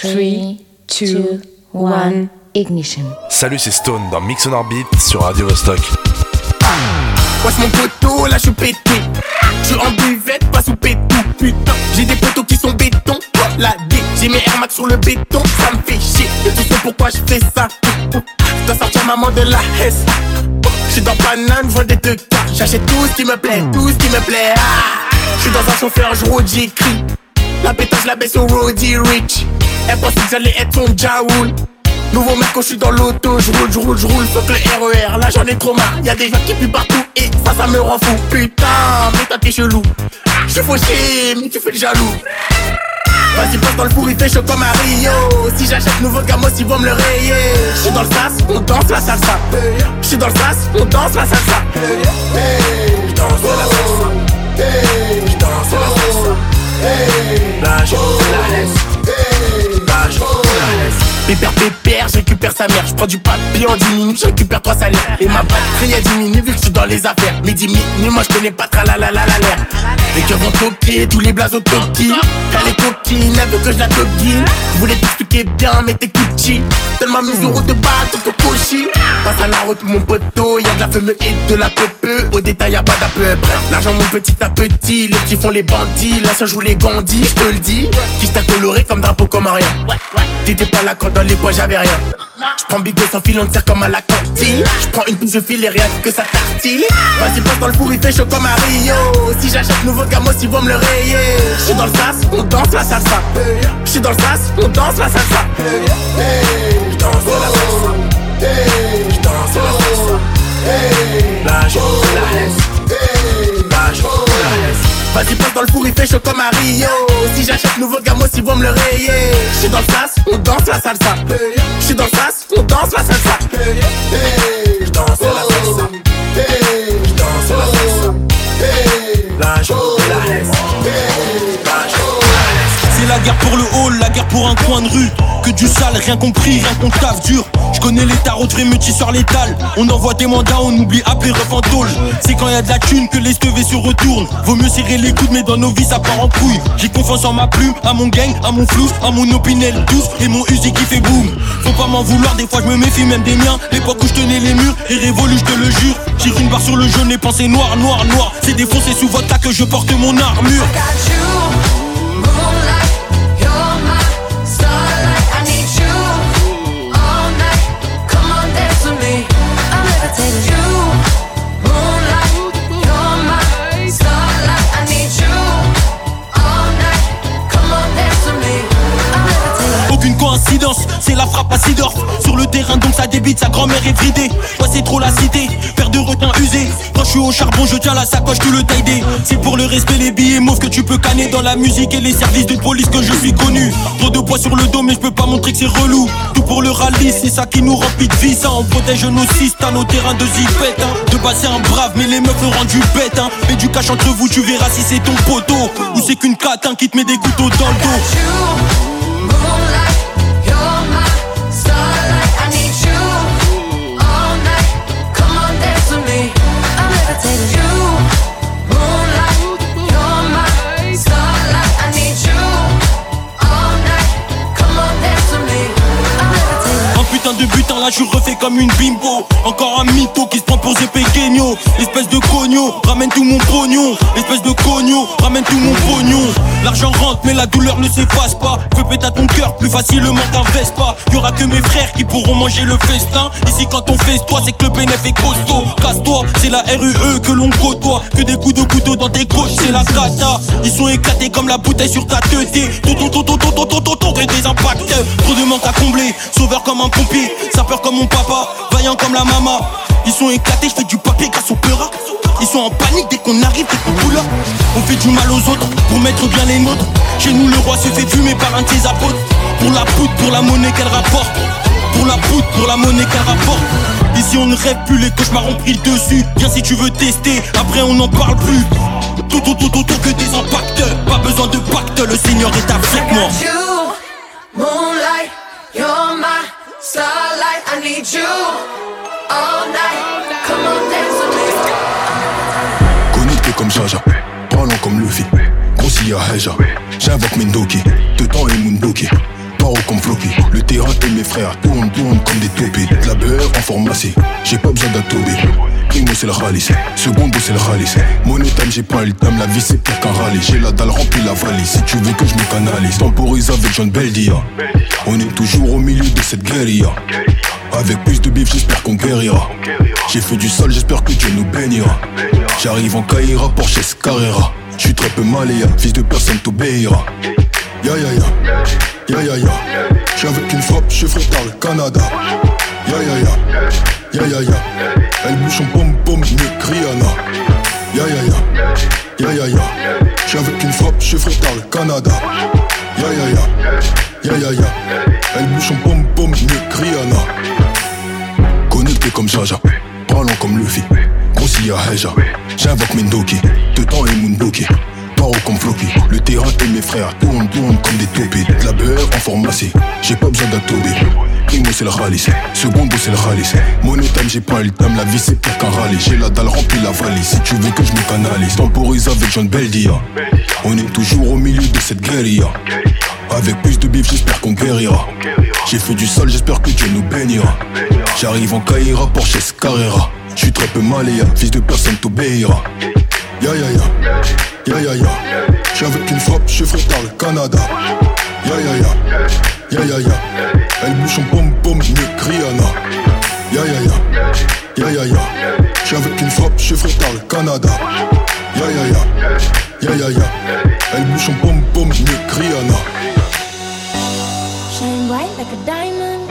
3, 2, 1, ignition. Salut, c'est Stone dans Mix on Orbit sur Radio Vostok. Wesh mon poteau, là je suis pété. Je suis en buvette, pas sous pétou. Putain, j'ai des poteaux qui sont béton. La D, j'ai mes Air Max sur le béton. Ça me fait chier. Et tu sais pourquoi je fais ça? Je dois sortir maman de la S. Je suis dans banane, je vois des deux cas. J'achète tout ce qui me plaît, tout ce qui me plaît. Ah. Je suis dans un chauffeur, je roule, j'écris. La pétage, la baisse au Roddy Rich. Elle pensait que j'allais être son Jaoul. Nouveau mec quand je suis dans l'auto, je roule, je roule, je roule, que le RER, là j'en ai trop marre, y'a des gens qui puent partout et ça ça me rend fou. Putain, mais toi t'es chelou. Je suis fauché, mais tu fais le jaloux. Vas-y passe dans le four, il fait comme un Rio. Si j'achète nouveau gamos, ils vont me le rayer. Je suis dans le sas, on danse la salsa. Je suis dans le sas, on danse la salsa. Je danse la salsa. Je danse la salsa Là je la la Pépère, pépère, je récupère sa mère. Je prends du papier en 10 minutes, je récupère trois salaires. Et ma batterie a diminué vu que je suis dans les affaires. Midi, minuit, moi je connais pas tra la la la la l'air. Les cœurs vont toquer, tous les blazes au toki. Elle est coquine, elle veut que je la toquine. Je voulais t'expliquer bien, mais t'es Gucci. Donne-moi mes euros de balle, au cochi. Passe à la route, mon poteau, y'a de la fumée et de la peu Au détail, y'a pas d'à. L'argent, mon petit à petit, les petits font les bandits. Là, ça joue les gandis, je te le dis. Qui t'a coloré comme drapeau, comme rien. T'étais pas là quand dans les bois j'avais rien. Je prends big sans fil, on tire comme à la cantine. Je prends une touche, je file et rien que ça tartille. Vas-y, passe dans le four, il fait chaud comme à Rio. Si j'achète nouveau gamos, ils vont me le rayer. Je suis dans le sas, on danse la salsa. Je suis dans le sas, on danse la salsa. Je danse la salsa. Je danse la salsa. Là, je la laisse. Là, je la laisse. Vas-y passe dans le four, il fait chaud comme à Rio j'achète nouveau gamos, ils vont me le rayer. Je suis dans le sas, on danse la salsa. Je suis dans le sas, on danse la salsa. Je danse la salsa. Je danse la salsa. Là je la laisse. Là je C'est la guerre pour le la pour un coin de rue. Que du sale, rien compris, rien qu'on taffe dur. Je connais les tarots de métiers sur l'étal. On envoie des mandats, on oublie appeler ref en tôle. C'est quand y a de la thune que les stevés se retournent. Vaut mieux serrer les coudes, mais dans nos vies ça part en couille. J'ai confiance en ma plume, à mon gang, à mon flou, à mon opinel douce et mon Uzi qui fait boum. Faut pas m'en vouloir, des fois je me méfie même des miens. L'époque où je tenais les murs et révolu, je te le jure. J'ai une barre sur le jaune et pensée noir, noir, noir. C'est défoncé sous votre tas que je porte mon armure. Frappe à Sidorf Sur le terrain donc ça débite, sa grand-mère est bridée Toi c'est trop la cité, père de requin usé Quand je suis au charbon je tiens la sacoche tout le taille C'est pour le respect les billets mauves que tu peux canner Dans la musique et les services de police que je suis connu. Trop de poids sur le dos mais je peux pas montrer que c'est relou. Tout pour le rallye, c'est ça qui nous remplit de vie. On protège nos à nos terrains de zipette hein. De passer un brave mais les meufs le rendu bête hein. Mets du cash entre vous tu verras si c'est ton poteau. Ou c'est qu'une catin qui te met des couteaux dans le dos putain de butin là je refais comme une bimbo Encore un mytho qui se prend pour Kenyo Espèce de cogno, ramène tout mon pognon Espèce de cogno, ramène tout mon pognon L'argent rentre mais la douleur ne s'efface pas Fais péter à ton cœur plus facilement qu'un Vespa Y'aura que mes frères qui pourront manger le festin Ici quand on fait toi c'est que le bénéf est costaud Casse-toi, c'est la RUE que l'on côtoie Que des coups de couteau dans tes gauches c'est la cata Ils sont éclatés comme la bouteille sur ta tête Tonton des impacts Trop de manque à combler, sauveur comme un pompier Sapeur comme mon papa, vaillant comme la maman Ils sont éclatés, je fais du papier grâce au peura Ils sont en panique dès qu'on arrive, dès qu'on coule. On fait du mal aux autres pour mettre bien les nôtres. Chez nous le roi se fait fumer par un de ses apôtres. Pour la poudre, pour la monnaie qu'elle rapporte. Pour la poudre, pour la monnaie qu'elle rapporte. Ici on ne rêve plus, les cauchemars ont pris le dessus. Viens si tu veux tester, après on n'en parle plus. Tout, tout, tout, tout, que des impacts. Pas besoin de pacte, le Seigneur est avec moi. Moonlight, starlight. I need you all night. Come on. Connecté comme Jaja, parlant comme Luffy, grossi à Heja. J'invoque Mendoki, de temps et Mundoki. Paro comme et mes frères tournent, tournent comme des taupés. De la beurre en pharmacie, j'ai pas besoin d'atober. Primo c'est le ralice, secondo c'est le ralice. Money time j'ai pas le time, la vie c'est pire qu'un rallye. J'ai la dalle remplie la valise, si tu veux que je me canalise. Temporise avec John Beldia. On est toujours au milieu de cette guérilla. Avec plus de bif, j'espère qu'on guérira. J'ai fait du sale, j'espère que Dieu nous bénira. J'arrive en Caïra, Porsche Carrera. J'suis très peu maléa, fils de personne t'obéira. Ya ya ya, ya ya ya. J'suis avec une frappe, je ferai par le Canada. Ya ya ya, ya ya ya. Elle bouge en pom pom, que Rihanna. Ya ya ya, ya ya ya. J'suis avec une frappe, je ferai par le Canada. Ya ya ya, ya ya ya. Elle bouge en pom pom, que Rihanna. Connecté comme Jaja, parlant comme Luffy. Grossi à Heja, j'invoque Mendoki, Tetan et Mundoki. Paro comme Floppy, le terrain et mes frères tournent, tournent comme des taupés. De la beurre en pharmacie, j'ai pas besoin d'atober. Primo c'est le ralice, secondo c'est le ralice. Money time j'ai pas le time, la vie c'est pire qu'un rallye. J'ai la dalle remplie la valise, si tu veux que je me canalise. Temporise avec John Beldia. On est toujours au milieu de cette guérilla. Avec plus de bif, j'espère qu'on guérira. J'ai fait du sale, j'espère que Dieu nous bénira. J'arrive en Caïra, Porsche Carrera. J'suis très peu maléa, fils de personne t'obéira. Ya ya ya, ya ya ya. J'suis avec une frappe, je par le Canada. Ya ya ya, ya ya ya. Elle bouge en pom pom, mieux que Rihanna. Ya ya ya, ya ya ya. J'suis avec une frappe, je ferai par le Canada. Ya ya ya, ya ya ya. Elle bouge en pom pom, que Rihanna. Shine bright like a diamond.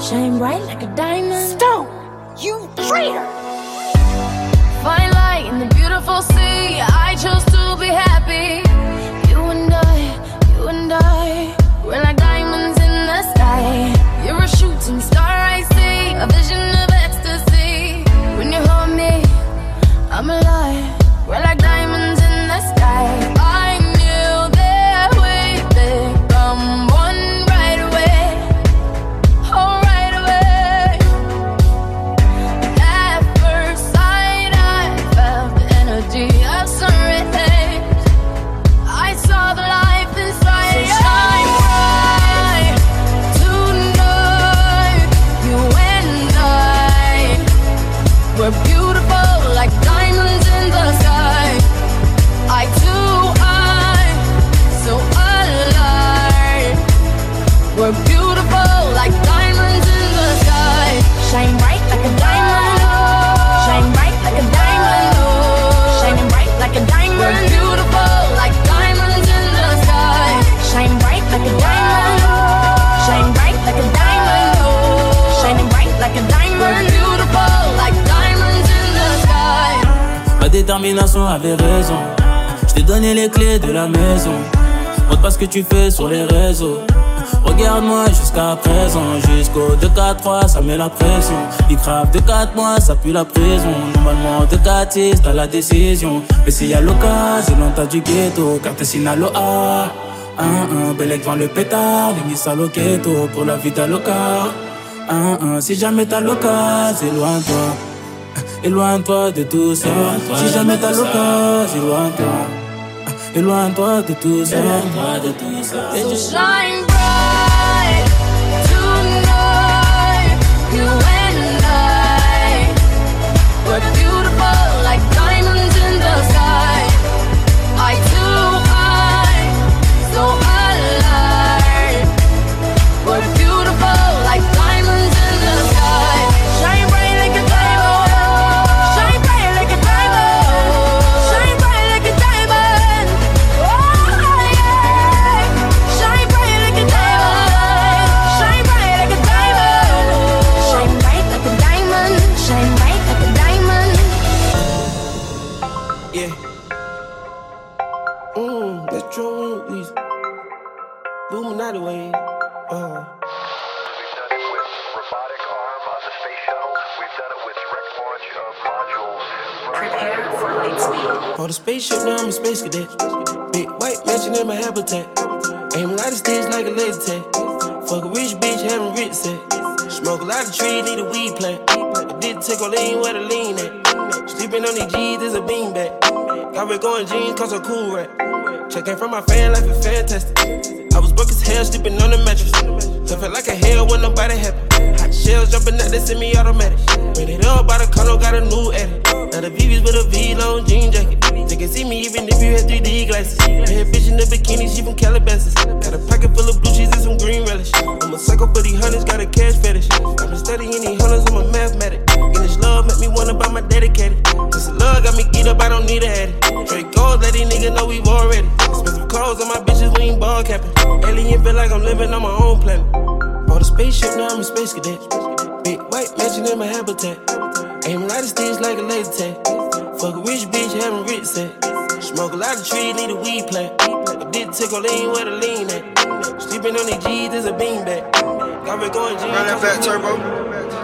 Shine bright like a diamond. Stone, you traitor! Fine light in the beautiful sea. I chose to be happy. You and I, you and I, we're like diamonds in the sky. You're a shooting star, I see, a vision ce que tu fais sur les réseaux. Regarde-moi jusqu'à présent. Jusqu'au 2-4-3, ça met la pression. Il crave de 4 mois, ça pue la prison. Normalement, de 4 6, t'as la décision. Mais s'il y a l'occasion, l'on du ghetto. Car t'es Sinaloa. Un, un, Bellec devant le pétard. Les à l'oqueto pour la vie d'Aloca. Un, un, si jamais t'as l'occasion, éloigne-toi. Éloigne-toi de tout ça. Si jamais t'as l'occasion, éloigne-toi. Éloigne-toi de tout ça. Éloigne-toi de tout ça. Et je- Shine Yeah. Mmm, that's true. We booming out the way. Uh. We've done it with robotic arm on the space shuttle. We've done it with direct launch of modules. Prepare for light speed. On the spaceship, now I'm a space cadet. Big white mansion in my habitat. Aim a lot of sticks like a laser tag. Fuck a rich bitch, having rich set. Smoke a lot of trees, need a weed plant. I did take a lean where the lean at. Sleeping on these G's is a beanbag. Got red going jeans, cause a cool rack. Checking from my fan, life is fantastic. I was broke as hell, sleeping on the mattress. So felt like a hell when nobody happy. Hot shells jumping out, they send me automatic. Made it up by the color, got a new edit. Now the VV's with a V long jean jacket. They can see me even if you had 3D glasses. Bad bitch in the bikini, she from Calabasas. Got a pocket full of blue cheese and some green relish. I'm a psycho for these hunters, got a cash fetish. I've been studying these hunters, I'm a mathematic. And this love make me wanna buy my dedicated. This love got me geeked up, I don't need a addy. Straight gold, let these niggas know we've already. Expensive clothes on my bitches, we ain't ball capping. Alien feel like I'm living on my own planet. Bought a spaceship, now I'm a space cadet. Big white mansion in my habitat. Aim a lot of like a laser tag. Fuck a rich bitch, having rich set. Smoke a lot of trees, need a weed plant. A dick tickle lean where the lean at. Sleeping on these G's, there's a beanbag. Got me going G's. Run that back, turbo.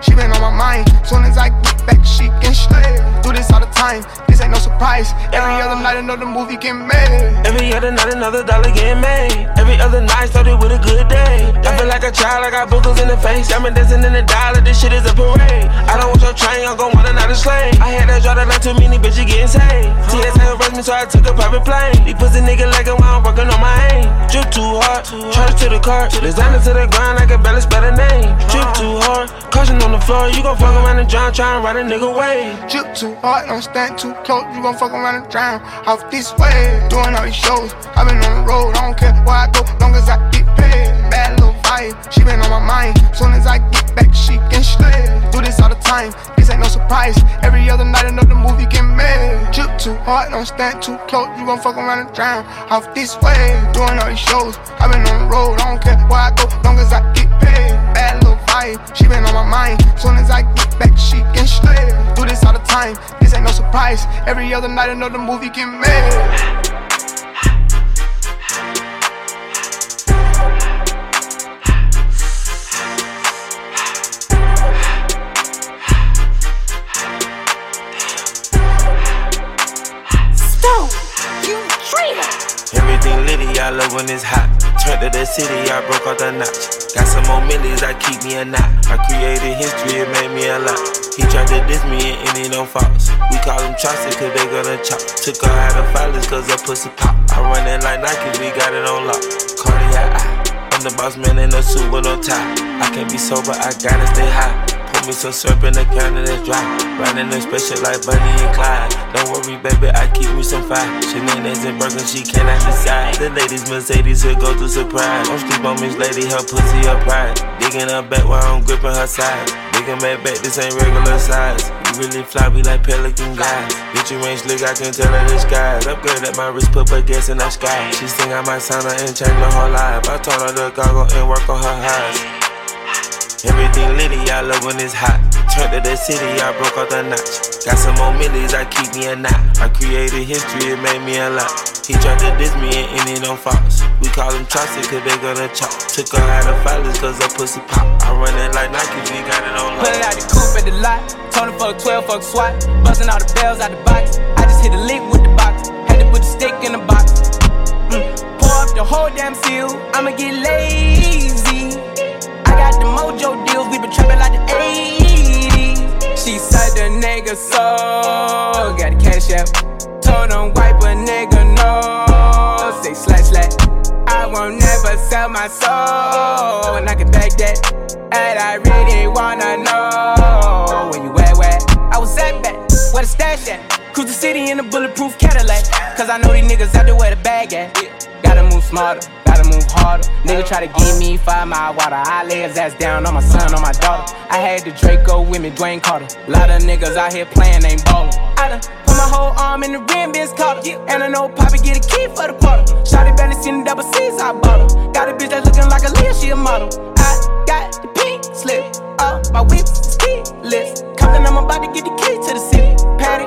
she been on my mind. Soon as I get back, she can slay. Do this all the time, this ain't no surprise. Every other night, another movie get made. Every other night, another dollar get made. Every other night started with a good day. I feel like a child, I got boogers in the face. I'm dancing in the dollar, this shit is a parade. I don't want your train, I'm gon' want another slave. I had that draw that like too many bitches getting saved. TSA arrest me, so I took a private plane. These pussy nigga like it while I'm working on my aim. Drip too hard, charge to the car. Designer to the grind, I can spell a name. Drip too hard, caution on the floor. You gon' fuck around and drown, try and ride a nigga way. Drip too hard, don't stand too close. You gon' fuck around and drown. Off this way, doing all these shows. i been on the road, I don't care where I go, long as I get paid. Bad little vibe, she been on my mind. Soon as I get back, she can slay. Do this all the time, this ain't no surprise. Every other night, another movie get made. Drip too hard, don't stand too close. You gon' fuck around and drown. Off this way, doing all these shows. i been on the road, I don't care where I go, long as I get paid. Bad she been on my mind. Soon as I get back, she can slay. Do this all the time, this ain't no surprise. Every other night, another movie get made. Stone, you traitor! Everything litty, I love when it's hot. Turned to the city, I broke out the notch. Got some more millies, I keep me a knot. I created history, it made me a lot. He tried to diss me and it don't false. We call him Chaucer, cause they gonna chop. Took her out of filers, cause her pussy pop. I run it like Nike, we got it on lock. Cardiac eye. I'm the boss man in a suit with no tie. I can't be sober, I gotta stay high. Put me some syrup in the counter that's dry. Riding a special like Bonnie and Clyde. Don't worry, baby, I keep me some fire. She Shenanigans and burgers, she cannot decide. The ladies Mercedes will go to surprise. Don't sleep on Miss Lady, her pussy her pride. Digging her back while I'm gripping her side. Digging back back, this ain't regular size. You really fly, we like pelican guys. Bitch, you ain't slick, I can tell her the skies. Upgrade at my wrist, put her gas in the sky. She sing I might sign her and change her whole life. I told her to goggle and work on her eyes. Everything litty, I love when it's hot. Turned to the city, I broke out the notch. Got some more millies, I keep me a knot. I created history, it made me a lot. He tried to diss me and it don't false. We call him Chaucer, cause they gonna chop. Took her out of filers, cause her pussy pop. I run it like Nike, we got it on lock. Pull it out the coupe at the lot. Tony fuck 12, fuck SWAT. Busting all the bells out the box. I just hit a lick with the box. Had to put the stick in the box. Mm. Pour up the whole damn seal. I'ma get lazy. Got the mojo deals. We been trapping like the 80s. She said the nigga so. Got the cash out. Told him wipe a nigga no. Say slash slash. I won't never sell my soul. And I can back that. And I really wanna know where you at, where? I was at back, where the stash at? Cruise the city in a bulletproof Cadillac. Cause I know these niggas out there where the bag at. Gotta move smarter, gotta move harder. Nigga try to give me five mile water. I lay his ass down on my son, on my daughter. I had the Draco with me, Dwayne Carter. Lot of niggas out here playing, ain't ballin'. I done put my whole arm in the rim, bitch caught. And I know Poppy get a key for the quarter. Shotty barely seen the double C's, I bought her. Got a bitch that's looking like a Leah, she a model. I got the pink slip. Uh, my whips is keyless. Compton, I'm about to get the key to the city. Patty,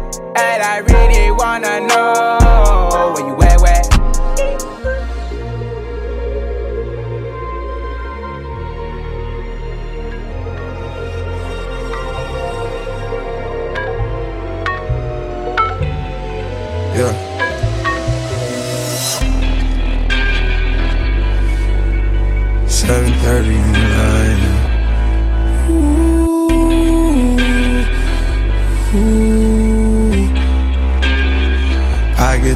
And I really wanna know where you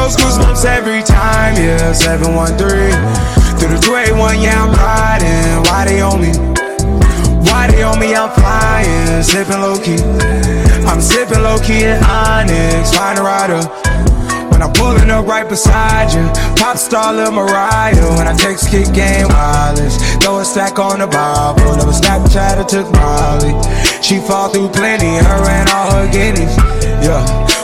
Those goosebumps every time, yeah. 713 through the 281, yeah, I'm riding. Why they on me? Why they on me? I'm flying, sipping low key. I'm sipping low key in Onyx, find a rider. When I'm pulling up right beside you, pop star Lil Mariah. When I text kick game wireless, throw a stack on the Bible. Never Snapchat or took Molly. She fall through plenty, her and all her guineas. Yeah,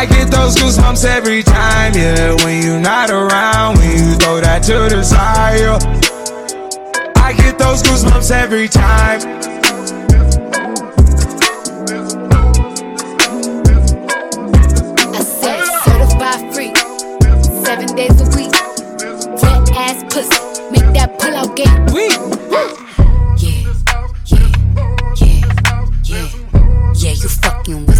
I get those goosebumps every time, yeah. When you're not around, when you throw that to the side. yeah. I get those goosebumps every time. I said certified free, seven days a week. Wet ass pussy, make that pull out game weak. Yeah, yeah, yeah, yeah, yeah. You fucking with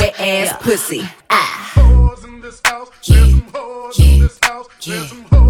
wet ass pussy. Ah. Yeah, yeah,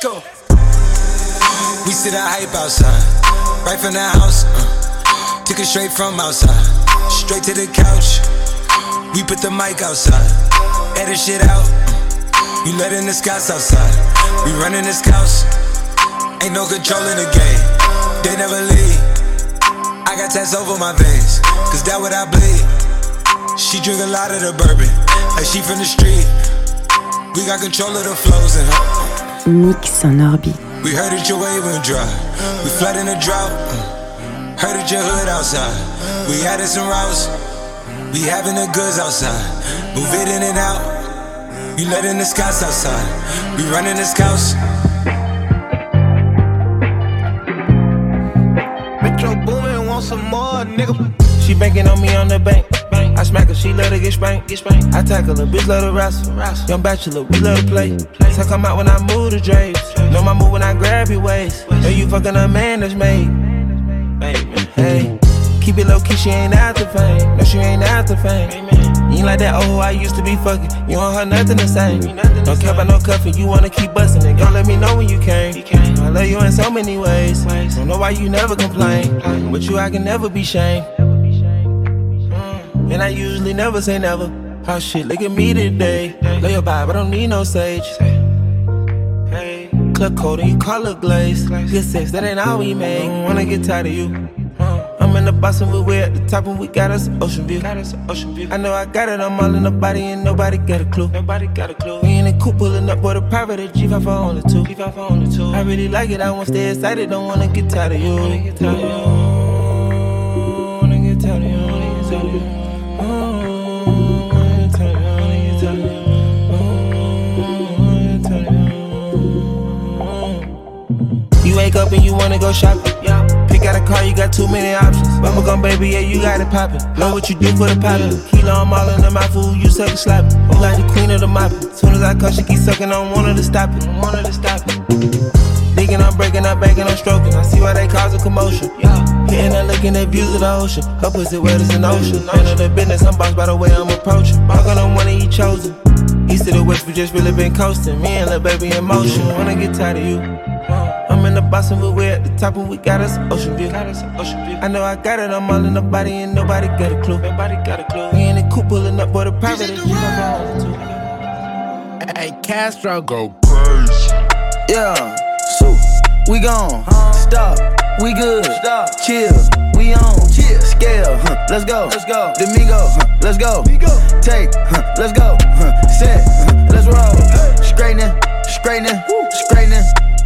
Go. We see the hype outside, right from the house. Uh, took it straight from outside, straight to the couch. We put the mic outside, edit shit out. Uh, you letting the scouts outside, we running the scouts. Ain't no control in the game, they never leave. I got tats over my veins, cause that what I bleed. She drink a lot of the bourbon, like she from the street. We got control of the flows in her. Mix en orbite. We heard that your wave went dry. We flood in a drought. uh. Heard that your hood outside. We added some routes. We having the goods outside. Move it in and out. You letting the scouts outside. We running the scouts. Metro Boomin want some more, nigga. She banking on me on the bank. I smack her, she let her get spanked. Get spanked. I tackle her, bitch let her wrestle. Young bachelor, we love to play. So come out when I move the drapes. Know my move when I grab your waist. Know you fucking a man that's made. Hey, keep it low key, she ain't after fame. No, she ain't after fame. You ain't like that, oh, I used to be fucking. You don't heard nothing the same. Don't care about no cuffing, you wanna keep busting it. Don't let me know when you came. You came. I love you in so many ways. Don't know why you never complain. With you, I can never be shamed. And I usually never say never. Oh shit, look at me today. Lay your vibe, I don't need no sage. Hey, club coat and you call it glaze. Good sex, that ain't all we make. Wanna get tired of you. I'm in the box and we're at the top and we got us an ocean view. Got us an ocean view. I know I got it, I'm all in the body and nobody got a clue. Nobody got a clue. We in the coupe pulling up with a private at G5 for only two. G5 for only two. I really like it, I wanna stay excited, don't wanna get tired of you. Wanna get tired of you. Wanna get tired of you. Wake up and you wanna go shopping. Yeah. Pick out a car, you got too many options. Bubble gum, baby, yeah, you got it poppin'. Know what you do for the poppin'. Kilo, I'm all in the mouth, fool, you suck and slap it. You like the queen of the mopping. Soon as I come, she keep sucking, I don't want her to stop it. Want her to stop it. Digging, I'm breaking, I'm baking, I'm stroking. I see why they cause a commotion. Yeah. Hitting and looking at views of the ocean. Her pussy wet as an ocean. None of the business, I'm bossed by the way I'm approaching. I'm gonna wanna eat chosen. East to the west, we just really been coasting. Me and little baby in motion. Wanna get tired of you. I'm in the box and we're at the top and we got us an ocean view. I know I got it, I'm all in the body and nobody got a clue. Nobody got a clue. We in the coupe pulling up for the private. Hey, Castro go crazy. Yeah, so we gone. Stop, we good. Stop, chill, we on. Chill, scale, huh, let's go. Let's go. Domingo, huh, let's go. Take, huh, let's go. Huh, set, huh, let's roll. Straightening, straightening, straightening.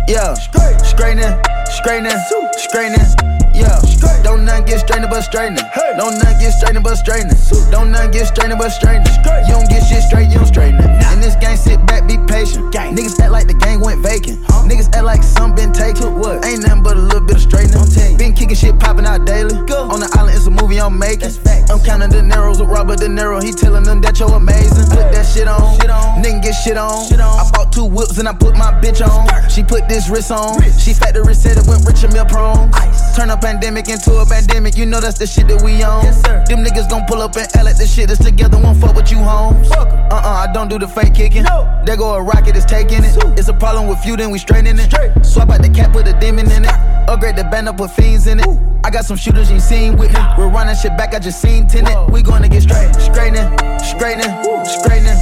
Yeah, straightening, straightening, straightening. Yeah, don't nothing get strained but straightening. Don't nothing get strained but straightening. Don't nothing get strained but straightening. You don't get shit straight, you don't straighten it. In this game, sit back, be patient. Gang. Niggas act like the game went vacant. Niggas act like some been taken. What? Ain't nothing but a little bit of straightening. Been kicking shit popping out daily. On the island, it's a movie I'm making. I'm counting the narrows with Robert De Niro. He telling them that you're amazing. Put that shit on. Nigga get shit on. I bought two whips and I put my bitch on. She put this wrist on. She factory said it went rich and meal prone. Turn a pandemic into a pandemic. You know that's the shit that we on. Them niggas gon' pull up and L at the shit is together. Won't fuck with you, homes. Uh uh, I don't do the fake kicking. There go a rocket, is taking it. It's a problem with you, then we straightening it. Swap out the cap, put a demon in it. Upgrade the band up with fiends in it. I got some shooters you seen with me. We're running shit back, I just seen tenant. We gonna get straight. Straightening, straightening, straightening.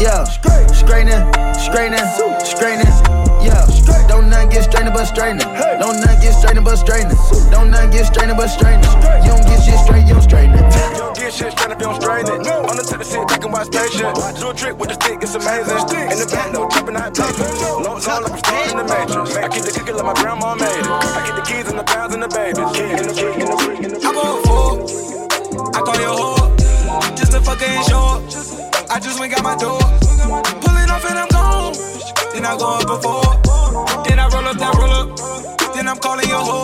Yeah, straightening, straightening, straightening. Yeah, don't nothing get strained but straightening. Don't nothing get strained but straightening. Don't nothing get strained but. You don't get shit straight, you don't straighten it. You don't get shit straight if you don't straighten it. On the tip of sit back and watch patient. Do a trick with the stick, it's amazing. In the back, no dropping out paper. Low, low like I'm stuck in the matrix. I keep the cookie like my grandma made it. I keep the keys and the pounds and the babies. Key in the key in the key in the I'm four. I call you a whore. Just a fucker ain't short. I just went got my door. Pull it off and I'm gone. Then I I go up before. Then I roll up that roll up. Then I'm calling your whore.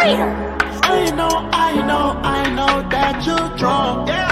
Traitor. I know, I know, I know that you're drunk. Tell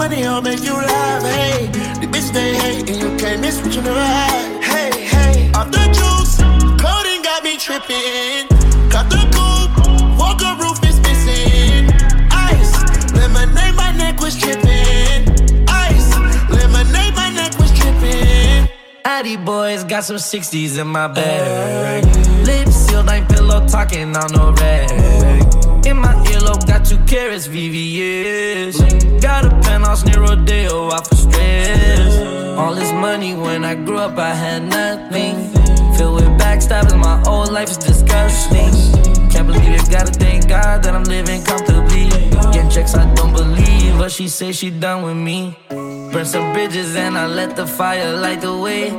money, I'll make you laugh. Hey, the bitch they hate, and you can't miss what you never had. Hey, hey, off the juice, codeine got me tripping. Got the coupe, Walker roof is missing. Ice, lemonade, my neck was tripping. Ice, lemonade, my neck was tripping. Addy boys got some 60s in my bag. Lips sealed, ain't pillow talking on no rag. In my got two carats, VVS. Got a penthouse near Rodeo, out for stress. All this money when I grew up, I had nothing. Filled with backstabbing, my old life is disgusting. Can't believe it, gotta thank God that I'm living comfortably. Getting checks I don't believe, but she say she done with me. Burn some bridges and I let the fire light the way.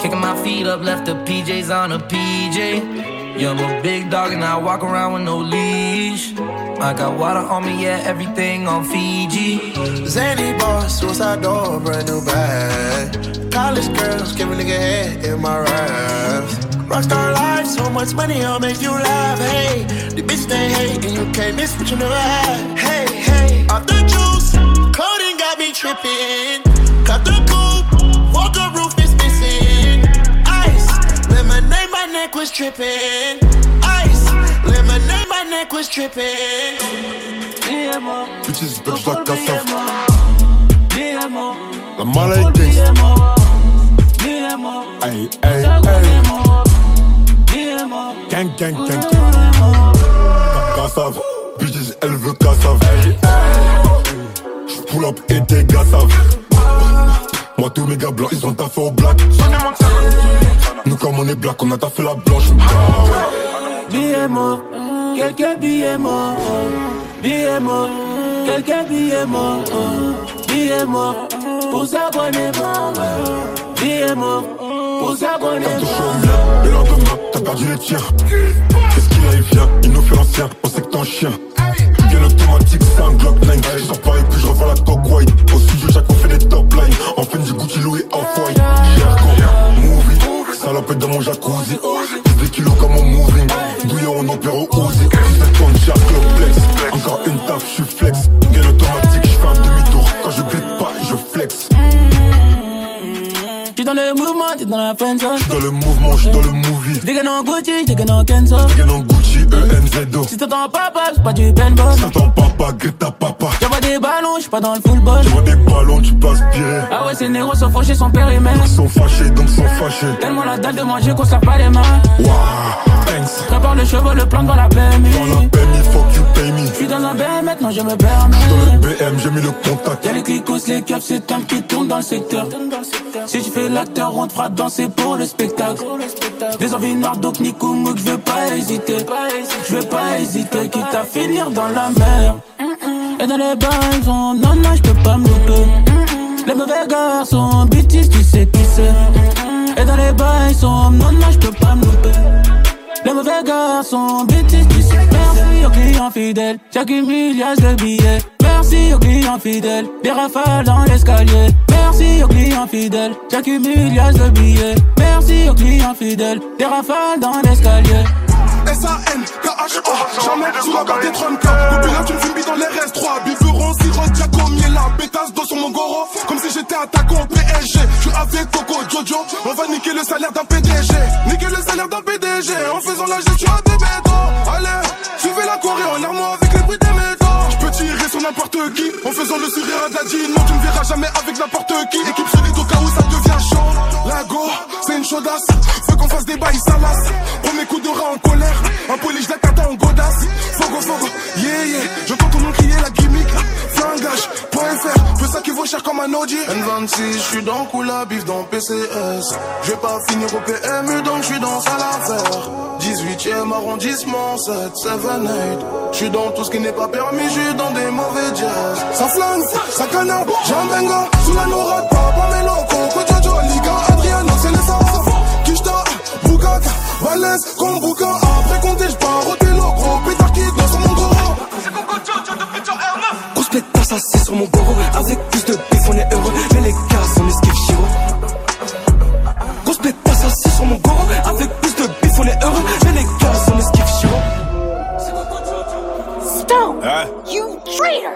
Kicking my feet up, left the PJs on a PJ. Yeah, I'm a big dog and I walk around with no leash. I got water on me, yeah, everything on Fiji. Zany boss, suicide door, brand new bag. College girls, give a nigga head in my raps. Rockstar life, so much money, I'll make you laugh. Hey, the bitch they hate, and you can't miss what you never had. Hey, hey, off the juice, codeine got me tripping. Cut the my neck was tripping. Ice, lemonade, my neck was tripping. Bitches, bitch, like a La. Gang, gang, gang, gang. cassave. Bitches, elle veut cassave. Pull up et tes gars savent. Moi, tous mes gars blancs, ils ont taffé au black. Nous, comme on est black, on a taffé la blanche. Billets morts, quelques billets morts. Billets morts, quelques billets morts. Billets morts, pour s'abonner mort. Billets morts, pour s'abonner mort. Le lendemain, t'as perdu les tiens. Qu'est-ce qu'il a, il vient, il nous fait l'ancien, on sait que t'es un chien. Bien automatique, c'est un Glock 9. Je sors pas et puis je revends la top white. Au studio, chaque fois fait des top lines. En fin du Gucci, Louis, off-white. Salopette dans mon jacuzzi. 10 kilos comme mon moving. Bouillon, on opère au Uzi. 17 tonnes, chaque flex. Encore une taf, je suis flex. Bien automatique, je fais un demi-tour. Quand je glisse pas, je flex. J'suis dans le mouvement, t'es dans la friend zone. J'suis dans le mouvement, j'suis dans le movie. J'dégaine en Gucci, j'dégaine en Kenzo. J'dégaine en Gucci, ENZO. Si t'entends papa, c'est pas du paintball. Si t'entends papa, Greta papa. J'envoie des ballons, j'suis pas dans le football. J'envoie des ballons, tu peux aspirer. Ah ouais, ces négros sont fâchés, sont périmètres. Ils sont fâchés, donc sont fâchés. Tellement la dalle de manger qu'on se lave pas les mains. Waouh, thanks. Prépare le chevaux, le plan dans la PMI. Dans la PMI, fuck you, pay me. J'suis dans un BM, maintenant je me permets. Dans le BM, j'ai mis le contact. Y'a les clicos, les caps, c'est un qui tourne dans le secteur. Si tu fais l'acteur, on te fera danser pour le spectacle. Des envies noires, donc ni Mouk, je veux pas hésiter. Je veux pas hésiter, quitte à finir dans la mer. Et dans les bains, non, non, je peux pas me louper. Les mauvais garçons, bêtises, tu sais qui c'est. Et dans les bains, non, non, je peux pas me louper. Les mauvais garçons, bêtises, tu sais. Merci aux clients fidèles, j'accumule milliards de billets. Merci aux clients fidèles, des rafales dans l'escalier. Merci aux clients fidèles, j'accumule milliards de billets. Merci aux clients fidèles, des rafales dans l'escalier. S-A-N-K-H-A Jamais sous la barre des 34 Coupé là tu me fumes dans les RS3 Biberon, sirop, Giacomo, Miela Pétasse dos sur mon goro Comme si j'étais attaquant PSG Je suis avec Coco, Jojo. On va niquer le salaire d'un PDG Niquer le salaire d'un PDG En faisant la gestion à des bétons Allez, suivez la Corée en armoire avec les bruits des métaux. Je peux tirer sur n'importe qui. En faisant le sourire à Daddy Non tu me verras jamais avec n'importe qui. Équipe solide au cas où ça devient chaud. La go, c'est une chaudasse. Faut qu'on fasse des bails salaces. Premier coup de en colère Un poli, je la en godasse. Fogo, fogo, yeah yeah. J'entends tout le monde crier la gimmick. Flingage.fr Peu ça qui vaut cher comme un Audi. N26, je suis dans Kula, bif dans PCS Je vais pas finir au PMU donc je suis dans Salaver 18ème arrondissement, 7, 7, 8 Je suis dans tout ce qui n'est pas permis, je suis dans des mauvais jazz Ça flingue, ça canard, j'ai un benga Sous la nourade, papa, mes locaux Kojojo, Liga, Adriano, c'est les sens Kishta, Bukaka, Valence, Kombuka qui danse sur mon goro Grosse pétasse assis sur mon goro. Avec plus de bif on est heureux. Mais les gars on esquive Chiro Grosse pétasse assis sur mon goro. Avec plus de bif on est heureux. Mais les gars on esquive Chiro Stone, Ouais. you traitor!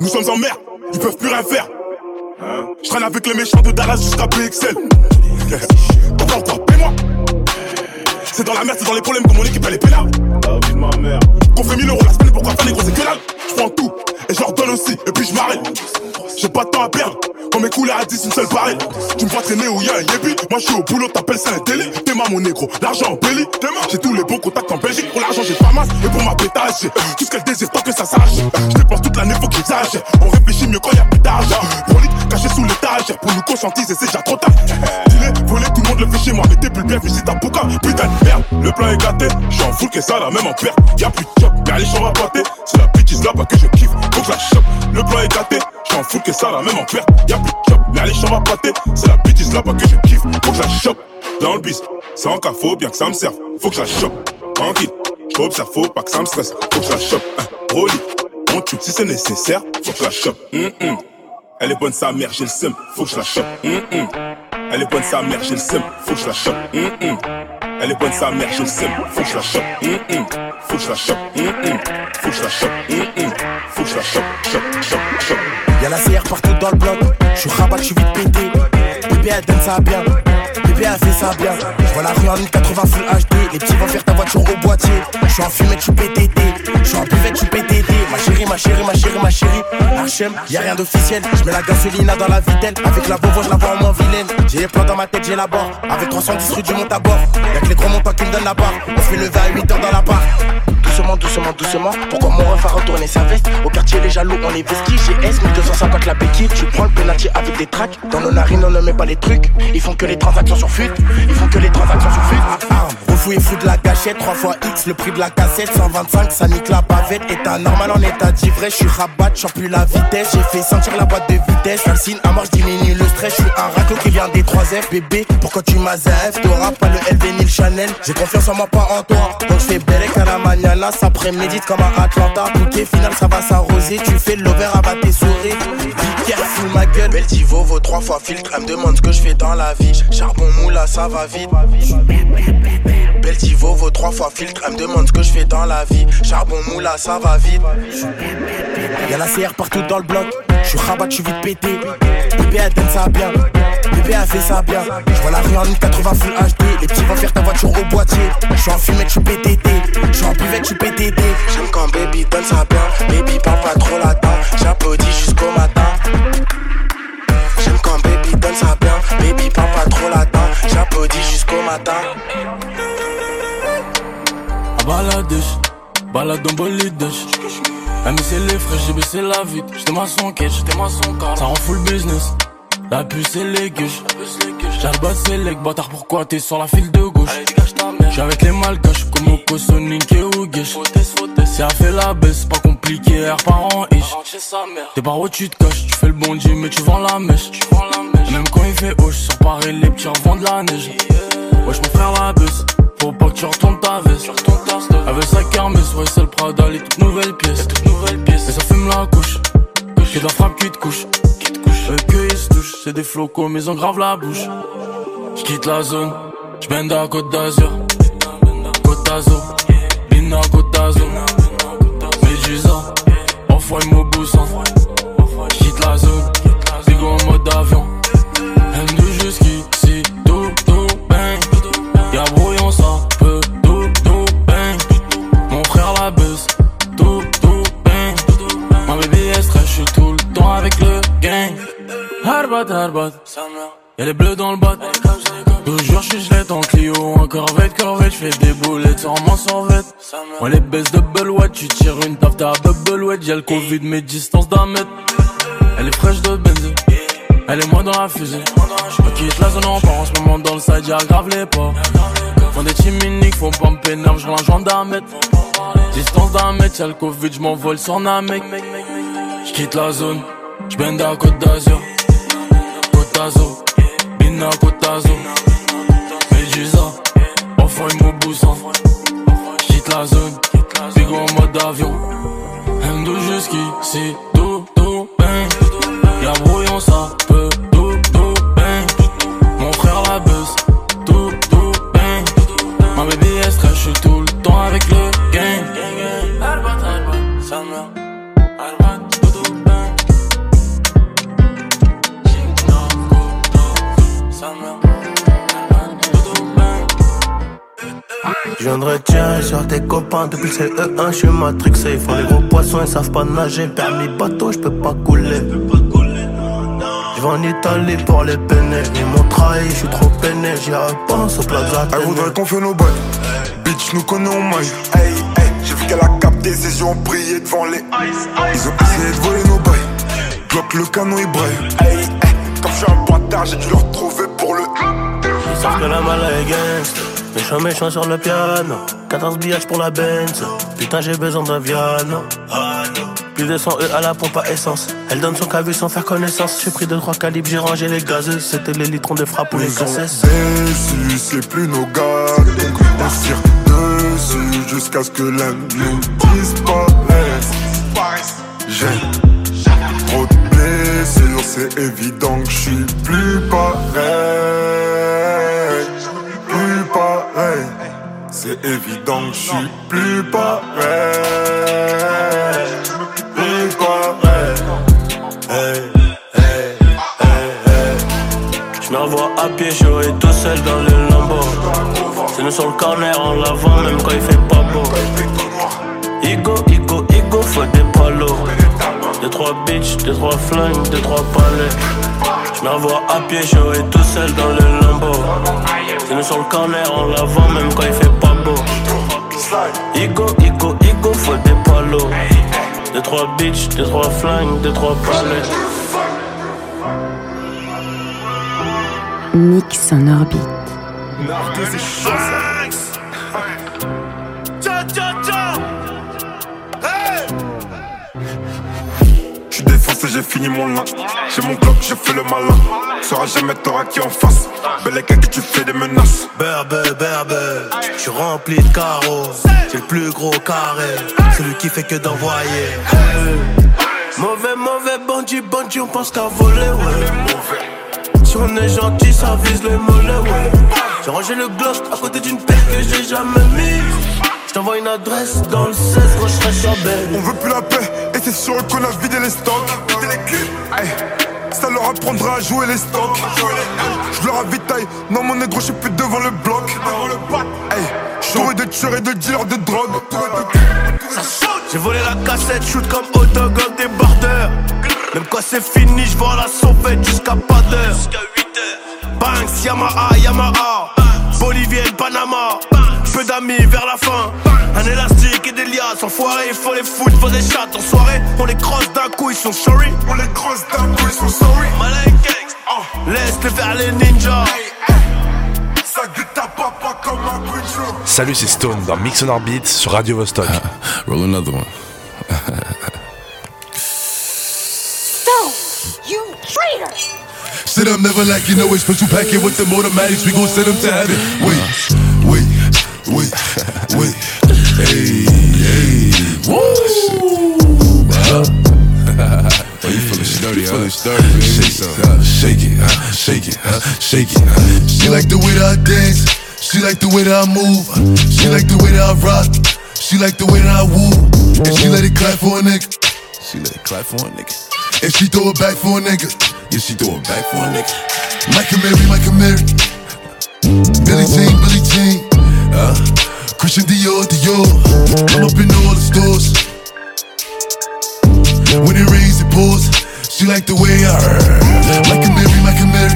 Nous sommes en mer, ils peuvent plus rien faire. Je traîne avec les méchants de Dallas jusqu'à PXL. Pourquoi C'est dans la merde, c'est dans les problèmes que mon équipe elle est pénale. La vie de ma mère. Qu'on fait 1000 euros la semaine, pourquoi faire les gros c'est que dalle Je prends tout et je leur donne aussi, et puis je m'arrête. J'ai pas de temps à perdre. Quand mes couleurs à 10, une seule pareille. Tu me vois traîner où y'a un yébi. Moi je suis au boulot, t'appelles ça un délit. T'es ma mon négro, l'argent en belly. J'ai tous les bons contacts en Belgique. Pour l'argent, j'ai pas masse. Et pour ma pétage, j'ai tout ce qu'elle désire tant que ça sache. Je dépense toute l'année, faut que j'exagère. On réfléchit mieux quand y'a plus d'argent. Prolique, caché sous l'étage. Pour nous conscientiser, c'est déjà trop tard. Dis-les, le fait chez moi. T'es plus bien, visite ta bouca. Putain de merde, le plan est gâté. J'suis en que ça, la même en perte. Y'a plus de job, y'a les chambres à pâter. C'est la bitch là-bas que je kiffe. Faut que la chope. Le plan est gâté. J'suis en que ça, la même en perte. Y'a plus de job, y'a les chambres à pâter. C'est la bitch là-bas que je kiffe. Faut que la chope. Dans le bis, sans cas, faut bien que ça me serve. Faut que la chope. Tranquille, j'observe, faut pas que ça me stresse. Faut que la chope. Hein, Rolly, on tue si c'est nécessaire. Faut que la chope. Hum, hum. Elle est bonne sa mère, j'ai le seum, faut que je la chope. Hum, hum. Elle est bonne sa mère, j'ai le seum, faut que je la chope. Hum. Elle est bonne sa mère, j'ai le seum, faut que je la chope. Faut que je la chope. Faut que je la chope. Faut que je la chope. Chope, chope, chope. Y'a la CR partout dans le bloc. J'suis rabat, j'suis vite pété. Bébé, elle donne ça bien. Bébé, elle fait ça bien. J'vois la rue en 1080 full HD. Les petits vont faire ta voiture au boîtier. J'suis en fumette, j'suis PTT. J'suis en buvette, j'suis PTT. Ma chérie, ma chérie, ma chérie, ma chérie. Hachem, y'a rien d'officiel. J'mets la gasolina dans la vitelle. Avec la bovo, j'la vois en moins vilaine. J'ai les plans dans ma tête, j'ai la barre. Avec 310 rue du Montabord. Y'a que les gros montants qui me donnent la barre. On fait lever à 8h dans la barre. Doucement, doucement, doucement. Pourquoi mon ref a retourné sa veste Au quartier, les jaloux, on est vestis. GS 1250 la béquille. Tu prends le penalty avec des tracks. Dans nos narines, on ne met pas les trucs. Ils font que les transactions sur fut. Ils font que les transactions sur fut. On fouille fou de la gâchette, 3 fois X, le prix de la cassette, 125, ça nique la bavette. État normal en état d'ivresse, je suis rabat, j'en plus la vitesse. J'ai fait sentir la boîte de vitesse. Calcine à mort, diminue le stress. Je suis un raclo qui vient des 3F, bébé. Pourquoi tu m'as F? T'auras pas le LV ni le Chanel. J'ai confiance en moi, pas en toi. Donc je fais à la mañana, ça prémédite comme un Atlanta. Bouquet final, ça va s'arroser. Tu fais l'over, à tes souris. Be careful, ma gueule. Beltivo vaut trois fois filtre. Elle me demande ce que je fais dans la vie. Charbon moula, ça va vite. Beltivo vaut trois fois filtre. Elle me demande ce que je fais dans la vie. Charbon moula, ça va vite. Y'a la CR partout dans le bloc. Je suis rabat, je suis vite pété. Bébé, elle donne ça bien. Bébé, fait ça bien. Je vois la rue en 1080 full HD. Les petits vont faire ta voiture au boîtier. Je suis en fumette, je suis PTT. Je suis en buvette, je suis PTT. J'aime quand baby donne ça bien. Baby, parle pas trop là-dedans. J'applaudis jusqu'au matin. J'aime quand baby donne ça bien. Baby, parle pas trop là-dedans. J'applaudis jusqu'au matin. À balade en bolidèche. Même c'est les frais, j'ai baissé la vitre. J'étais ma son quête, j'étais ma son car. Ça rend full business. La puce c'est les gueuches. J'arbat c'est les bâtard, pourquoi t'es sur la file de gauche? J'suis avec les malgaches, comme Oko, Sonic et Ougesh. Si elle fait la baisse, pas compliqué, R par an ish. T'es par où tu te caches, tu fais le bondi, mais tu vends la mèche. Même quand il fait hoche, sur Paris, les petits revendent de la neige. Wesh, mon frère la baisse, faut pas que tu retournes ta veste. Elle veut sa kermesse, ouais, c'est le Prada, les toutes nouvelles pièces. Et ça fume la couche, que la frappe qui te couche. Eux que ils se touchent, c'est des flocos, mais ils ont grave la bouche. J'quitte la zone, j'bende à Côte d'Azur. Côte d'Azur, Bina Côte d'Azur. Médusa, enfoy Mobousan. J'quitte la zone, bigo en mode avion. Avec le gang. Harbat, harbat, y'a les bleus dans le bat. Toujours j'suis gelé en Clio, en corvette, corvette, j'fais des boulettes sans mon survette. Moi les baisses de Bellouette, tu tires une taf, t'as Bubbleweed, y'a le Covid, mes distances d'un mètre. Elle est fraîche de benzine, elle est moi dans la fusée. Je quitte la zone en part en ce moment dans le side, y'a grave les pas. Font des chiminiques, faut pas me pénal, j'rends d'un mètre. Distance d'un mètre, y'a le Covid, j'm'envole sur Namek. J'quitte la zone, j'bende à Côte d'Azur. Côte d'Azur, Bina Côte d'Azur. Médusa, enfoy Mobousan. J'quitte la zone, bigo en mode avion. M2 jusqu'ici, tout, bang. Y'a brouillon, ça peut, Je viendrai tirer sur tes copains depuis le CE1, je suis matrixé. Ils font les gros poissons, ils savent pas nager. Permis bateau, je peux pas couler. Je vais en Italie pour les peiner. Ils m'ont trahi, je suis trop peiné. J'y repense au plaza. Elle voudrait qu'on fait nos bails. Bitch, nous connaissons maille. Hey, hey, j'ai vu qu'elle a capté ses yeux ont brillé devant les. Ils ont essayé de voler nos bails. Bloque le canon, il braille. Hey, hey, comme je suis un bâtard, j'ai dû le retrouver pour le. Ils savent que la mala est gangsta. Méchant, méchant sur le piano. 14 billages pour la Benz. Putain, j'ai besoin d'un Viano. Plus de 100 E à la pompe à essence. Elle donne son cavu sans faire connaissance. J'ai pris de trois calibres, j'ai rangé les gazeux. C'était les litrons de frappe ou les cassettes. c'est plus nos gars. On tire dessus jusqu'à ce que l'un nous disparaisse. J'ai trop de blessures, c'est évident que je suis plus pareil. C'est évident que je suis plus pareil. Plus pareil. Hey. Je m'envoie à pied et tout seul dans le lambeau. C'est nous sur le corner en l'avant, même quand il fait pas beau. Igo, Igo, Igo, faut des palos. Deux, trois bitches, deux, trois flingues, deux, trois palais. Je m'envoie à pied et tout seul dans le lambeau. C'est nous sur le corner en l'avant, même quand il fait pas beau. Igo, Igo, Igo. faut des palos. Des trois bitches, des trois flingues, des trois palais. Mix en orbite. J'ai fini mon lin. J'ai mon bloc, j'ai fait le malin. Sera jamais t'auras qui en face. Belle que tu fais des menaces. Berbe, berbe, je suis rempli de carreaux. J'ai le plus gros carré, celui qui fait que d'envoyer. Mauvais, mauvais bandit, bandit, on pense qu'à voler, ouais. Si on est gentil, ça vise les mollets, ouais. J'ai rangé le gloss à côté d'une paire que j'ai jamais mise. J't'envoie une adresse dans le 16 quand j'serai sur On veut plus la paix, et c'est sûr qu'on a vidé les stocks. Hey. Ça leur apprendra à jouer les stocks. Je leur avitaille, non mon négro, je suis plus devant le bloc. Le hey. J'aurais de tueurs et de dealers de drogue. J'ai volé la cassette, shoot comme autogol des bardeurs. Même quand c'est fini, je vois la sauvette jusqu'à pas d'heure. Banks, Yamaha, Yamaha. Bolivienne, Panama. Peu d'amis vers la fin. Un élastique et des liasses. Enfoirés, il faut les foutre, faut des chats. En soirée, on les crosse d'un coup, ils sont sorry. On les crosse d'un coup, ils sont sorry. Gangs, oh. laisse-les faire les ninjas. Ça ta papa comme un quincho. Salut, c'est Stone dans Mix on Orbit sur Radio Vostok. Roll another one. Stone, you traitor! Sit up, never like you know it's special packet with them automatics. We gon' send them to heaven. Wait, wait, wait. Hey, hey. Woo! Oh, you feeling sturdy, you feeling sturdy, baby. Shake, uh, shake it, uh, shake it, uh, shake it. Uh. She like the way that I dance. She like the way that I move. She like the way that I rock. She like the way that I woo. And she let it clap for a nigga. She let it clap for a nigga. And she throw it back for a nigga. Yeah, she throw it back for a nigga. Micah Mary, Micah Mary. Billie Jean, Billie Jean. Uh, Christian Dior, Dior. I'm up in all the stores. When it rains, it pours. She like the way I heard. Micah Mary, Micah Mary.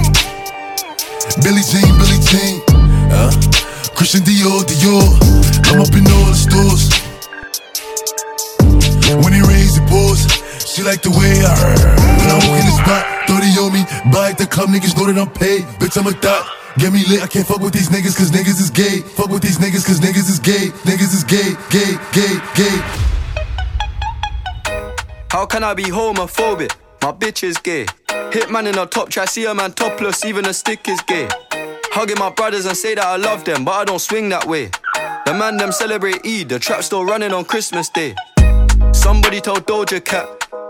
Billie Jean, Billie Jean. Uh, Christian Dior, Dior. I'm up in all the stores. When it rains, it pours. She like the way I. When I walk in the spot, 30 on me. Buy the club, niggas know that I'm paid. Bitch, I'm a thot. Get me lit, I can't fuck with these niggas cause niggas is gay. Fuck with these niggas cause niggas is gay. Niggas is gay, gay, gay, gay. How can I be homophobic? My bitch is gay. Hitman in a top try, see a man topless, even a stick is gay. Hugging my brothers and say that I love them, but I don't swing that way. The man them celebrate Eid, the trap still running on Christmas Day. Somebody told Doja Cat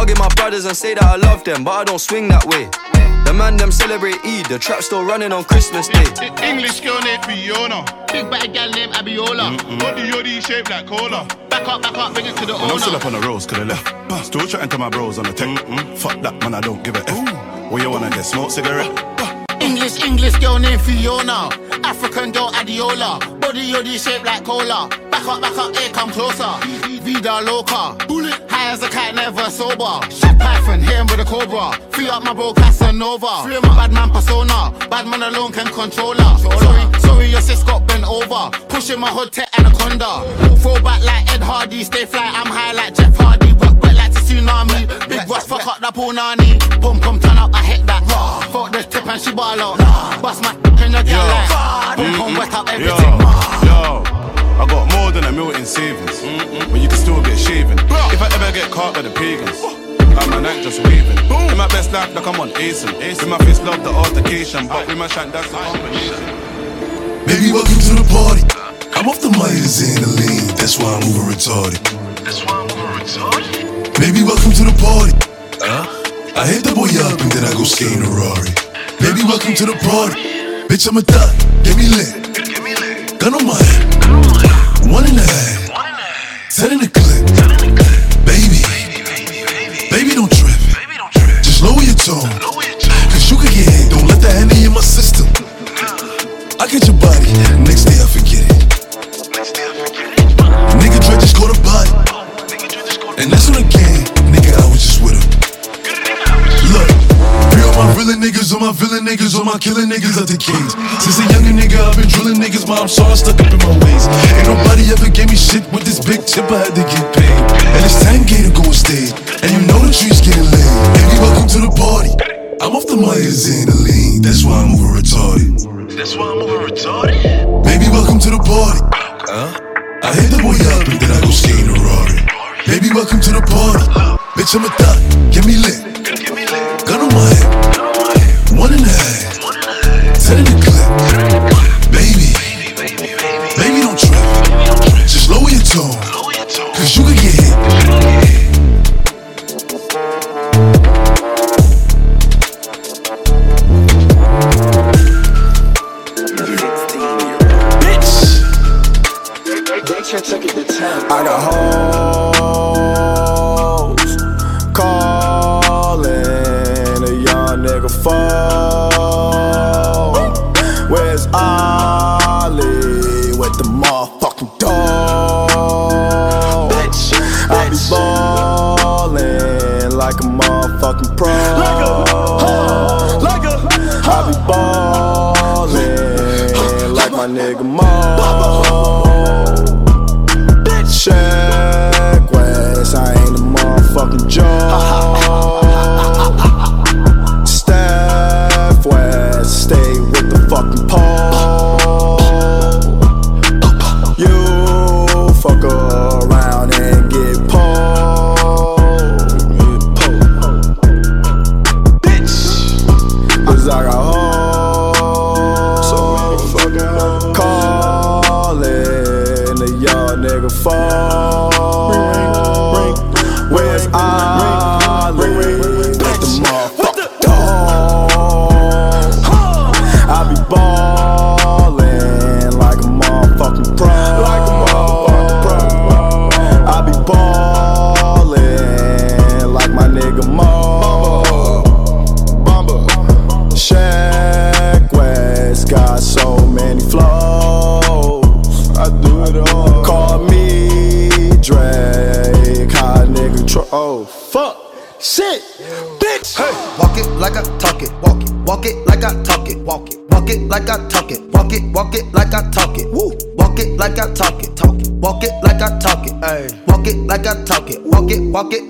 Hugging my brothers and say that I love them, but I don't swing that way. The man them celebrate Eid, the trap still running on Christmas Day. English girl named Fiona. Big bad gal named Abiola. Body yoddy shaped like cola. Back up, back up, bring it to the And I'm still up on the roads, cause they left. Still chatting to my bros on the tech. Fuck that, man, I don't give a F. What you wanna get? Smoke cigarette? English, English girl named Fiona. African girl Adiola. Body yoddy shaped like cola. Back up, back up, here come closer. Vida loca. Bullet. High as a cat, never sober. Shit python, hit him with a cobra. Free up my bro Casanova. Free my bad man persona. Bad man alone can control her. Sorry, sorry, your sis got bent over. Pushing my hood to anaconda. Throw back like Ed Hardy. Stay fly, I'm high like Jeff Hardy. Tsunami. Big Russ, fuck up that punani. Pum pum turn up, I hit that. Fuck the tip and she ball out. Bust my in the gal like. Pum pum wet up everything. Yo, yo. I got more than a mil in savings, but you can still get shaven. If I ever get caught by the pagans. I'm my night just waving. In my best life, like I'm on Asen. With my face love the altercation, but with my shank, that's the combination. Baby, welcome to the party. I'm off the Myzanalline, that's why I'm over retarded. That's why I'm over retarded. Baby, welcome to the party. Huh? I hit the boy up and then I go skating a Rari. Baby, welcome to the party. Bitch, I'm a thot, get me lit. Gun on my head. One and a half. Ten in the clip. Baby. Baby, don't trip. The. Since a younger nigga, I've been drilling niggas, my I'm sorry, stuck up in my ways. Ain't nobody ever gave me shit with this big chip, I had to get paid. And it's 10K to go on stage, and you know the trees getting laid. Baby, welcome to the party. I'm off the Myzanalline, that's why I'm over retarded. That's why my nigga Mo. Check West, I ain't a motherfucking joke.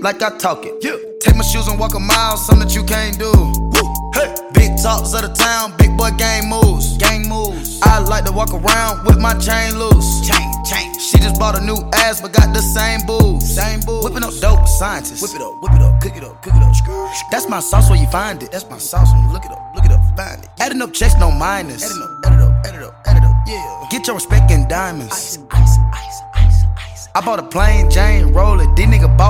Like I talk it. Yeah. Take my shoes and walk a mile, something that you can't do. Woo. Hey. Big talks of the town, big boy gang moves. Gang moves. I like to walk around with my chain loose. Chain, chain. She just bought a new ass, but got the same boobs. Same boobs. Whipping up dope scientists. Whip it up, whip it up, cook it up, cook it up. That's my sauce where you find it. That's my sauce when you look it up, look it up, find it. Adding up checks, no minus. Adding up, add it up, add it up, add it up, yeah. Get your respect in diamonds. Ice, ice, ice, ice, ice. I bought a plain Jane roller, these nigga bought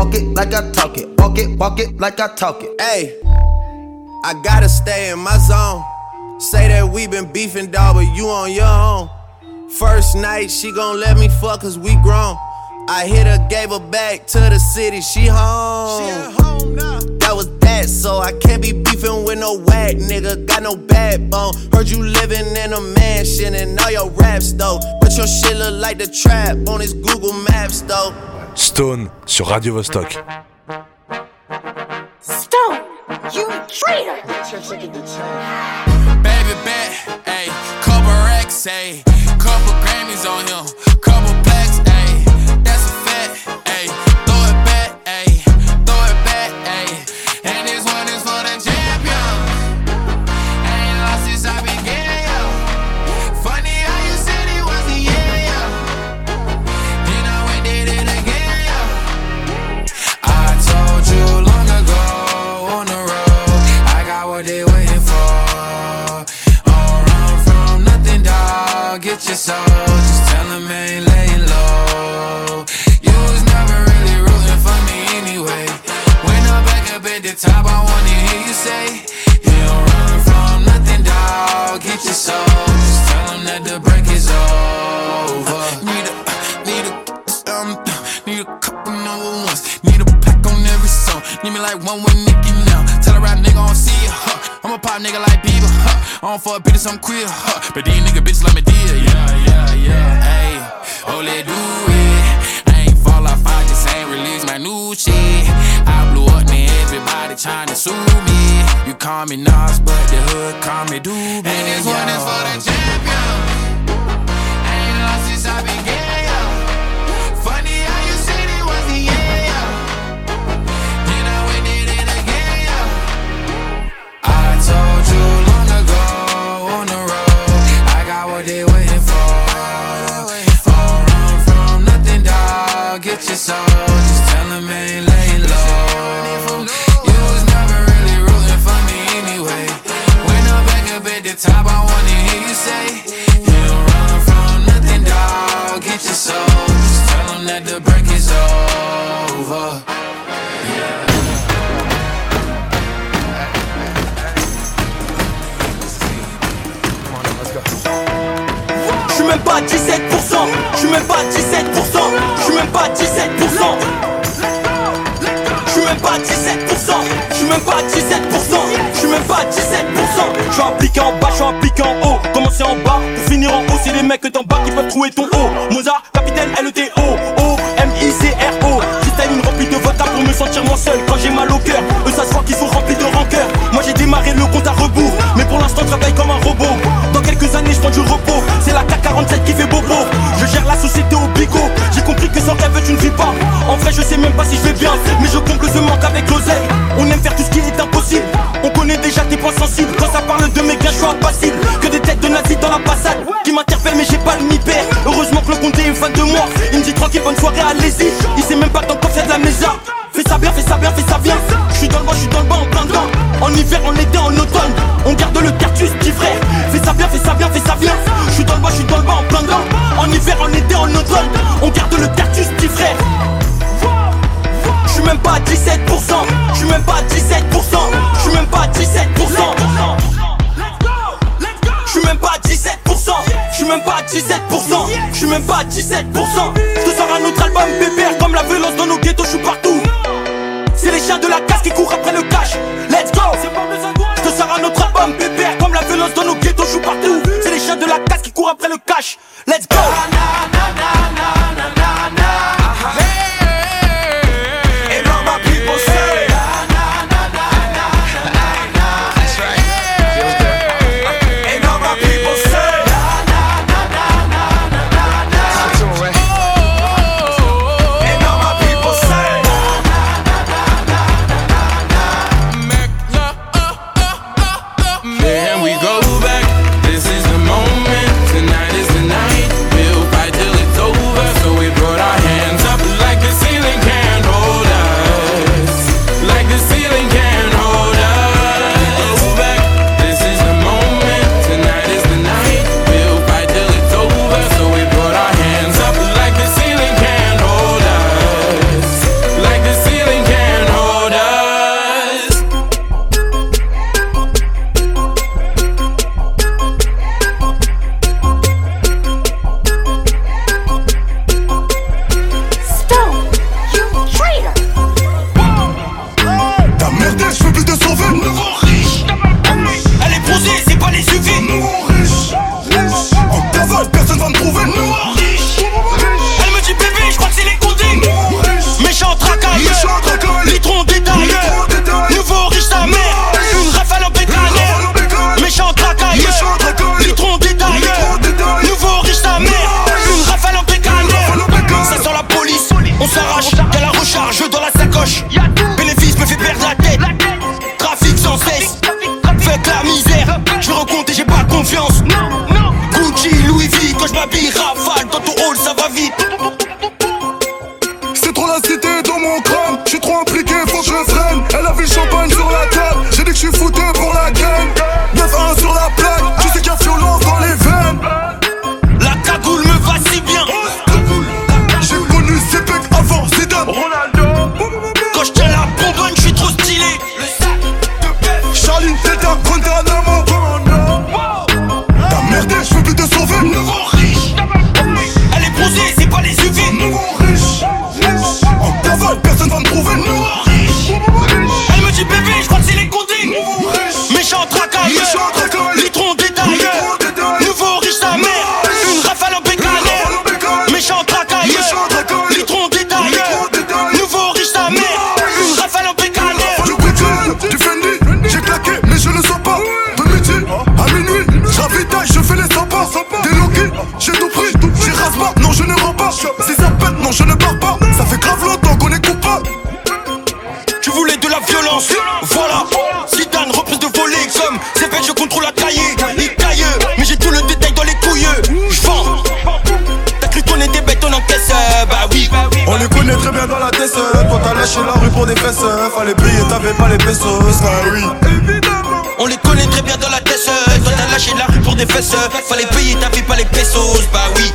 Yeah. Walk it like I talk it. Walk it. Walk it like I talk it. Hey, I gotta stay in my zone. Say that we been beefing, dog, but you on your own. First night, she gon' let me fuck cause we grown. I hit her, gave her back to the city, she home. She at home now. That was that, so I can't be beefing with no a whack nigga, got no backbone. Heard you living in a mansion and all your raps though. But your shit look like the trap on his Google Maps though. Stone sur Radio Vostok. Stone, you traitor! Baby bet, ayy, couple racks, ayy, couple Grammys on him, couple plaques, you say, You don't run from nothing, dog. Get your soul, just tell them that the break is over. Need a, need a, um, need a couple number ones. Need a pack on every song. Need me like one with Nicki now. Tell a rap nigga I don't see it, huh? I'm a pop nigga like Bieber, huh? I don't fuck bitches, I'm queer, huh? But these nigga bitches let me deal, yeah, yeah, yeah. Hey, oh, let do it. I ain't fall off, I just ain't release my new shit. I blew everybody tryna sue me. You call me Nas, but the hood call me Doobie. And this one is for the champion. Ain't lost since I began. Pas à 17%, je suis même pas à 17%, je suis même pas à 17%. Je suis même pas à 17%, je suis même pas à 17%, je suis même pas à 17%. Je suis impliqué en bas, je suis impliqué en haut. Commencer en bas pour finir en haut, c'est les mecs d'en bas qui peuvent trouver ton haut. Mozart, capitaine LETO, O, M-I-C-R-O. Cristalline remplie de vodka pour me sentir moins seul quand j'ai mal au cœur. Eux, ça se voit qu'ils sont remplis de rancœur. Moi, j'ai démarré le compte à rebours, mais pour l'instant, je travaille comme un robot. Dans quelques années, je prends du repos. C'est la K47 qui fait bobo. Je gère la société au bigot. J'ai compris que sans rêve, tu ne vis pas. En vrai, je sais même pas si je vais bien, mais je comble ce manque avec l'oseille. On aime faire tout ce qui est impossible. On connaît déjà tes points sensibles. Quand ça parle de mes gains, je suis impassible. Que des têtes de nazis dans la passade qui m'interpellent, mais j'ai pas le mi-père. Heureusement que le comté est fan de moi. Il me dit tranquille, bonne soirée, allez-y. Il sait même pas que dans le de la mésa. Fais ça bien, fais ça bien, fais ça bien. Je suis dans le bas, je suis dans le bas en plein dedans. En hiver, en été, en automne. On garde le cartus, petit frère. Fais ça bien, fais ça bien, fais ça bien. Le bas, je suis dans le bas en plein dedans. En hiver, en été, en automne. On garde le cartus, petit frère. Je suis même pas à 17%, je suis même pas à 17%, je suis même pas à 17%. Je suis même pas à 17%, je suis même pas à 17%, je même pas à 17%. Je sors un autre album pépère comme la violence dans nos ghettos, je suis partout. C'est les chiens de la casse qui courent après le cash. Let's go! Après le cash. Let's go! la peine, non je ne pars pas. Ça fait grave longtemps qu'on est coupable. Tu voulais de la violence, voilà. Zidane, reprise de volée comme C'est fait, je contrôle la taille, les taille. Mais j'ai tout le détail dans les couilles, je vends. T'as cru qu'on était bête, on encaisse, bah oui. On les connaît très bien dans la tête, toi t'as lâché la rue pour des fesses. Fallait briller, t'avais pas les pesos, bah oui. On les connaît très bien dans la tête, toi t'as lâché la rue pour des fesses. Fallait payer ta vie, pas les pesos, bah oui.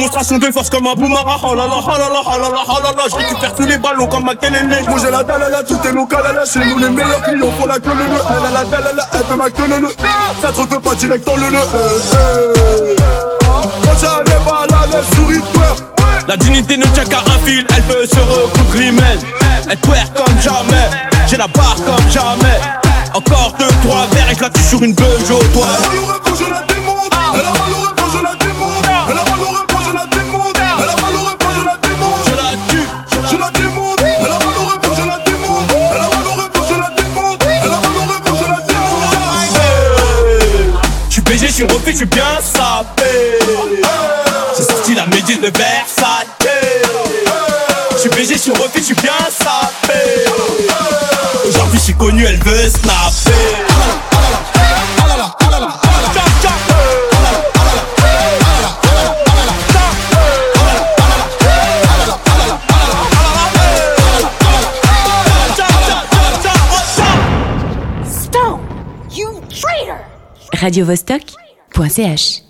Démonstration de force comme un boomerang. Oh là là, oh là là, oh là là, oh là là Je récupère tous les ballons comme un Kelele Moi j'ai la dalala, tout est local, là Chez nous les meilleurs clients font la queue le le Elle a la dalala, elle fait ma queue le le Ça te refait pas direct dans le le euh, euh. Quand j'arrive à la lèvre, souris twerk La dignité ne tient qu'à un fil Elle peut se recoudre Elle twerk comme jamais J'ai la barre comme jamais. Encore deux, trois verres et je la tue sur une Peugeot toi. Elle a mal au je la démonte. Elle a mal Suis BG, je suis bien sapé. J'ai sorti la méduse de Versailles. Je suis BG, je suis refait, je suis bien sapé. Aujourd'hui, je suis connu, elle veut snapper. Stone, you Ch